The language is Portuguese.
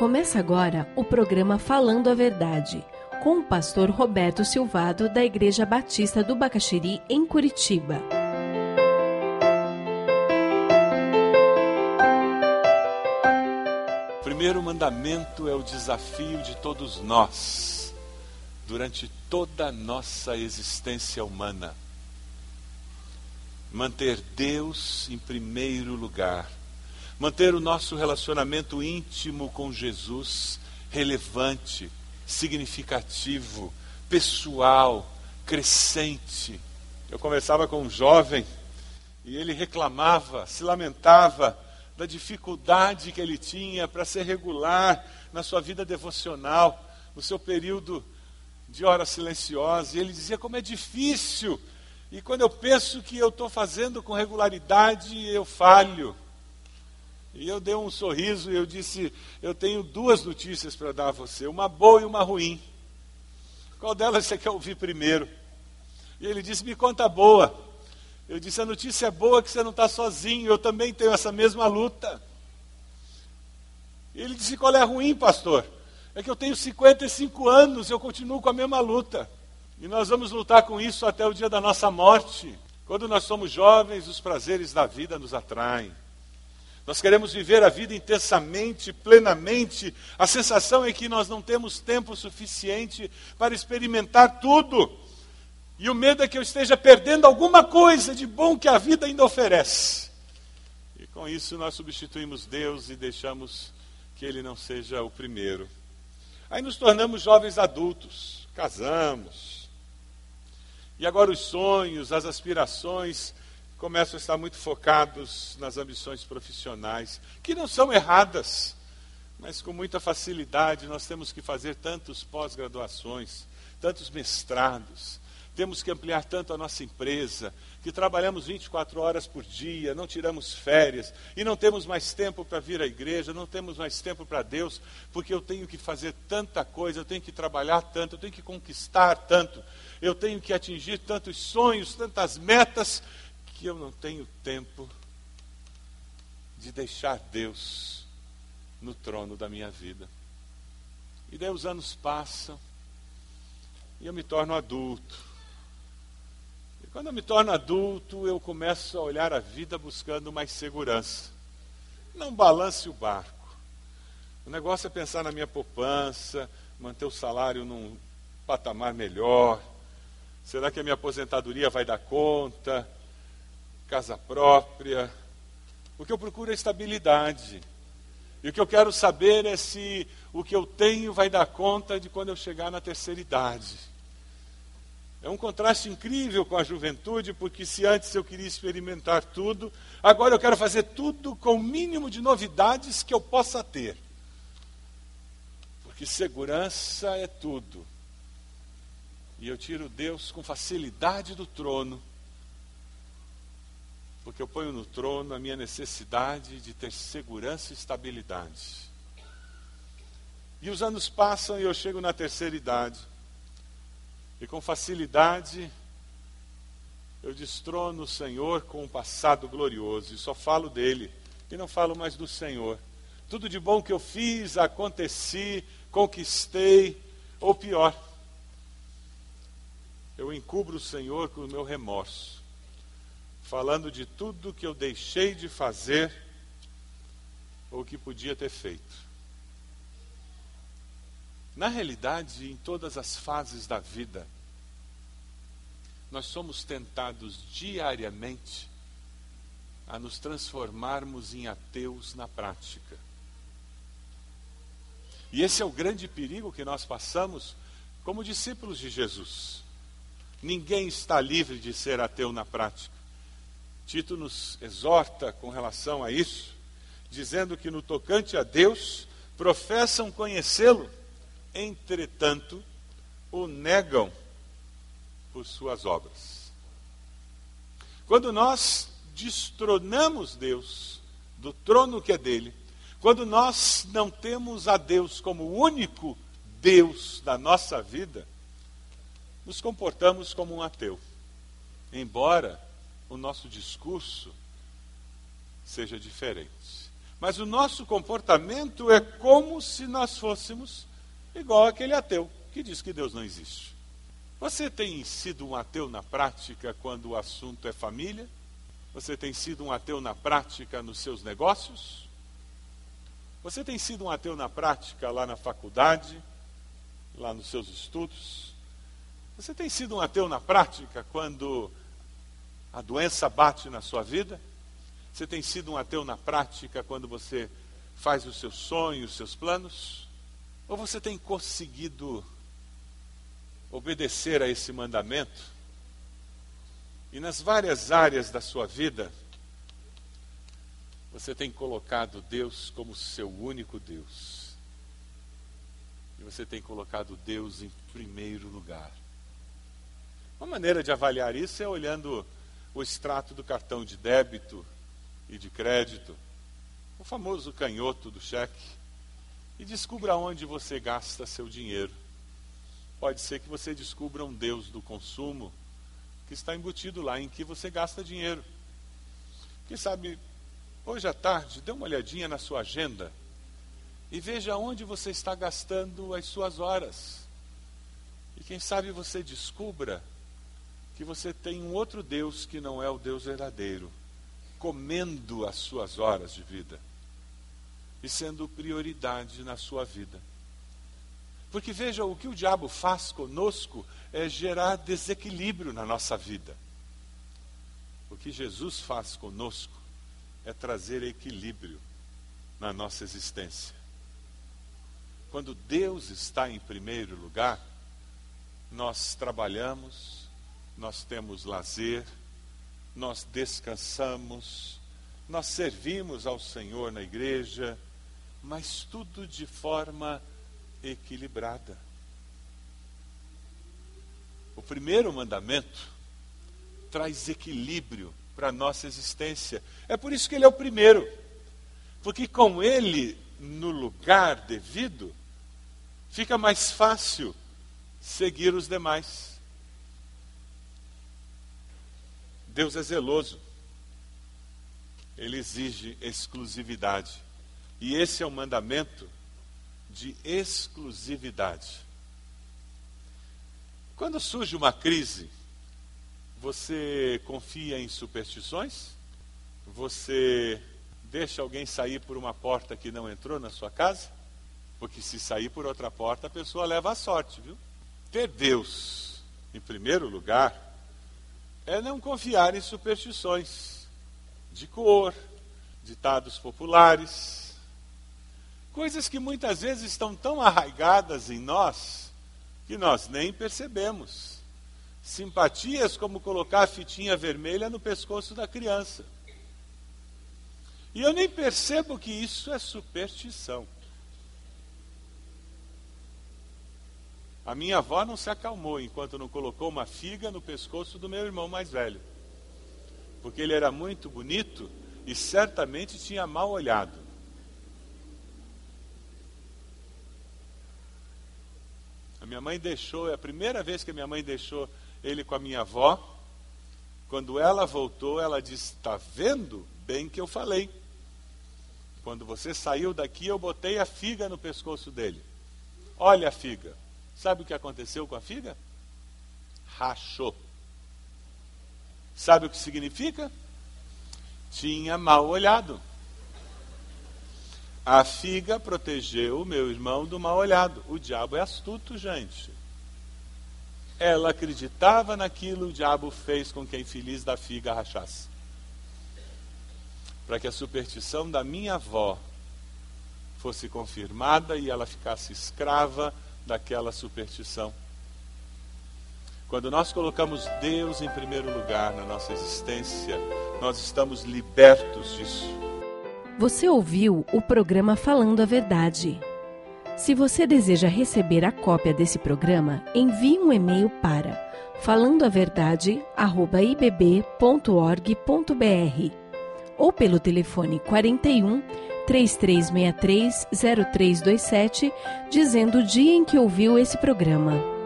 Começa agora o programa Falando a Verdade, com o pastor Roberto Silvado, da Igreja Batista do Bacaxiri, em Curitiba. O primeiro mandamento é o desafio de todos nós, durante toda a nossa existência humana. Manter Deus em primeiro lugar manter o nosso relacionamento íntimo com Jesus relevante, significativo, pessoal, crescente. Eu conversava com um jovem e ele reclamava, se lamentava da dificuldade que ele tinha para ser regular na sua vida devocional, no seu período de hora silenciosa. E ele dizia como é difícil. E quando eu penso que eu estou fazendo com regularidade, eu falho. E eu dei um sorriso e eu disse: Eu tenho duas notícias para dar a você, uma boa e uma ruim. Qual delas você quer ouvir primeiro? E ele disse: Me conta a boa. Eu disse: A notícia é boa que você não está sozinho, eu também tenho essa mesma luta. E ele disse: Qual é a ruim, pastor? É que eu tenho 55 anos e eu continuo com a mesma luta. E nós vamos lutar com isso até o dia da nossa morte. Quando nós somos jovens, os prazeres da vida nos atraem. Nós queremos viver a vida intensamente, plenamente. A sensação é que nós não temos tempo suficiente para experimentar tudo. E o medo é que eu esteja perdendo alguma coisa de bom que a vida ainda oferece. E com isso nós substituímos Deus e deixamos que Ele não seja o primeiro. Aí nos tornamos jovens adultos, casamos. E agora os sonhos, as aspirações começam a estar muito focados nas ambições profissionais, que não são erradas, mas com muita facilidade nós temos que fazer tantos pós-graduações, tantos mestrados, temos que ampliar tanto a nossa empresa, que trabalhamos 24 horas por dia, não tiramos férias, e não temos mais tempo para vir à igreja, não temos mais tempo para Deus, porque eu tenho que fazer tanta coisa, eu tenho que trabalhar tanto, eu tenho que conquistar tanto, eu tenho que atingir tantos sonhos, tantas metas, que eu não tenho tempo de deixar Deus no trono da minha vida. E daí os anos passam e eu me torno adulto. E quando eu me torno adulto, eu começo a olhar a vida buscando mais segurança. Não balance o barco. O negócio é pensar na minha poupança, manter o salário num patamar melhor. Será que a minha aposentadoria vai dar conta? Casa própria. O que eu procuro é estabilidade. E o que eu quero saber é se o que eu tenho vai dar conta de quando eu chegar na terceira idade. É um contraste incrível com a juventude, porque se antes eu queria experimentar tudo, agora eu quero fazer tudo com o mínimo de novidades que eu possa ter. Porque segurança é tudo. E eu tiro Deus com facilidade do trono porque eu ponho no trono a minha necessidade de ter segurança e estabilidade. E os anos passam e eu chego na terceira idade. E com facilidade eu destrono o Senhor com um passado glorioso e só falo dele e não falo mais do Senhor. Tudo de bom que eu fiz, aconteci, conquistei, ou pior, eu encubro o Senhor com o meu remorso falando de tudo que eu deixei de fazer ou que podia ter feito. Na realidade, em todas as fases da vida, nós somos tentados diariamente a nos transformarmos em ateus na prática. E esse é o grande perigo que nós passamos como discípulos de Jesus. Ninguém está livre de ser ateu na prática. Tito nos exorta com relação a isso, dizendo que no tocante a Deus, professam conhecê-lo, entretanto, o negam por suas obras. Quando nós destronamos Deus do trono que é dele, quando nós não temos a Deus como o único Deus da nossa vida, nos comportamos como um ateu. Embora o nosso discurso seja diferente. Mas o nosso comportamento é como se nós fôssemos igual aquele ateu que diz que Deus não existe. Você tem sido um ateu na prática quando o assunto é família? Você tem sido um ateu na prática nos seus negócios? Você tem sido um ateu na prática lá na faculdade, lá nos seus estudos? Você tem sido um ateu na prática quando a doença bate na sua vida? Você tem sido um ateu na prática quando você faz os seus sonhos, os seus planos? Ou você tem conseguido obedecer a esse mandamento e nas várias áreas da sua vida, você tem colocado Deus como seu único Deus. E você tem colocado Deus em primeiro lugar. Uma maneira de avaliar isso é olhando o extrato do cartão de débito e de crédito, o famoso canhoto do cheque, e descubra onde você gasta seu dinheiro. Pode ser que você descubra um Deus do consumo que está embutido lá, em que você gasta dinheiro. Quem sabe, hoje à tarde, dê uma olhadinha na sua agenda e veja onde você está gastando as suas horas. E quem sabe você descubra que você tem um outro Deus que não é o Deus verdadeiro, comendo as suas horas de vida e sendo prioridade na sua vida. Porque veja, o que o diabo faz conosco é gerar desequilíbrio na nossa vida. O que Jesus faz conosco é trazer equilíbrio na nossa existência. Quando Deus está em primeiro lugar, nós trabalhamos, nós temos lazer, nós descansamos, nós servimos ao Senhor na igreja, mas tudo de forma equilibrada. O primeiro mandamento traz equilíbrio para a nossa existência. É por isso que ele é o primeiro. Porque com ele no lugar devido, fica mais fácil seguir os demais. Deus é zeloso. Ele exige exclusividade. E esse é o mandamento de exclusividade. Quando surge uma crise, você confia em superstições? Você deixa alguém sair por uma porta que não entrou na sua casa? Porque se sair por outra porta, a pessoa leva a sorte, viu? Ter Deus em primeiro lugar é não confiar em superstições de cor, ditados populares, Coisas que muitas vezes estão tão arraigadas em nós que nós nem percebemos. Simpatias como colocar a fitinha vermelha no pescoço da criança. E eu nem percebo que isso é superstição. A minha avó não se acalmou enquanto não colocou uma figa no pescoço do meu irmão mais velho. Porque ele era muito bonito e certamente tinha mal olhado. A minha mãe deixou, é a primeira vez que a minha mãe deixou ele com a minha avó. Quando ela voltou, ela disse: Está vendo bem que eu falei. Quando você saiu daqui, eu botei a figa no pescoço dele. Olha a figa. Sabe o que aconteceu com a figa? Rachou. Sabe o que significa? Tinha mal olhado. A figa protegeu o meu irmão do mal olhado. O diabo é astuto, gente. Ela acreditava naquilo, o diabo fez com que a infeliz da figa rachasse. Para que a superstição da minha avó fosse confirmada e ela ficasse escrava daquela superstição. Quando nós colocamos Deus em primeiro lugar na nossa existência, nós estamos libertos disso. Você ouviu o programa Falando a Verdade. Se você deseja receber a cópia desse programa, envie um e-mail para falandoaverdade@ibb.org.br ou pelo telefone 41 3363 0327, dizendo o dia em que ouviu esse programa.